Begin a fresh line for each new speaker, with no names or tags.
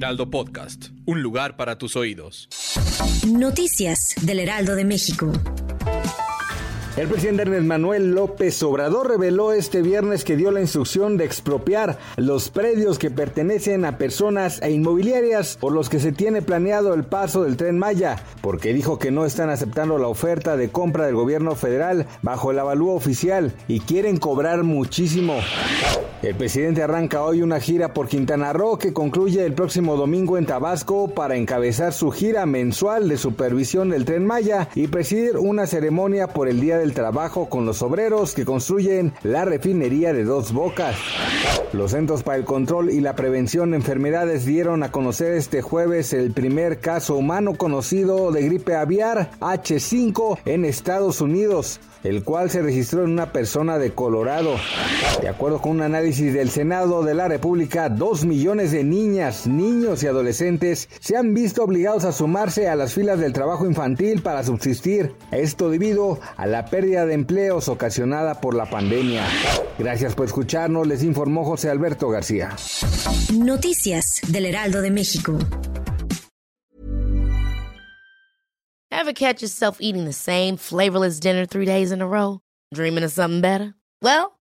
Heraldo Podcast, un lugar para tus oídos.
Noticias del Heraldo de México.
El presidente Ernest Manuel López Obrador reveló este viernes que dio la instrucción de expropiar los predios que pertenecen a personas e inmobiliarias por los que se tiene planeado el paso del tren Maya, porque dijo que no están aceptando la oferta de compra del gobierno federal bajo el avalúo oficial y quieren cobrar muchísimo. El presidente arranca hoy una gira por Quintana Roo que concluye el próximo domingo en Tabasco para encabezar su gira mensual de supervisión del tren Maya y presidir una ceremonia por el Día del Trabajo con los obreros que construyen la refinería de Dos Bocas. Los Centros para el Control y la Prevención de Enfermedades dieron a conocer este jueves el primer caso humano conocido de gripe aviar H5 en Estados Unidos el cual se registró en una persona de Colorado. De acuerdo con un análisis del Senado de la República, dos millones de niñas, niños y adolescentes se han visto obligados a sumarse a las filas del trabajo infantil para subsistir. Esto debido a la pérdida de empleos ocasionada por la pandemia. Gracias por escucharnos, les informó José Alberto García.
Noticias del Heraldo de México.
Ever catch yourself eating the same flavorless dinner three days in a row? Dreaming of something better? Well,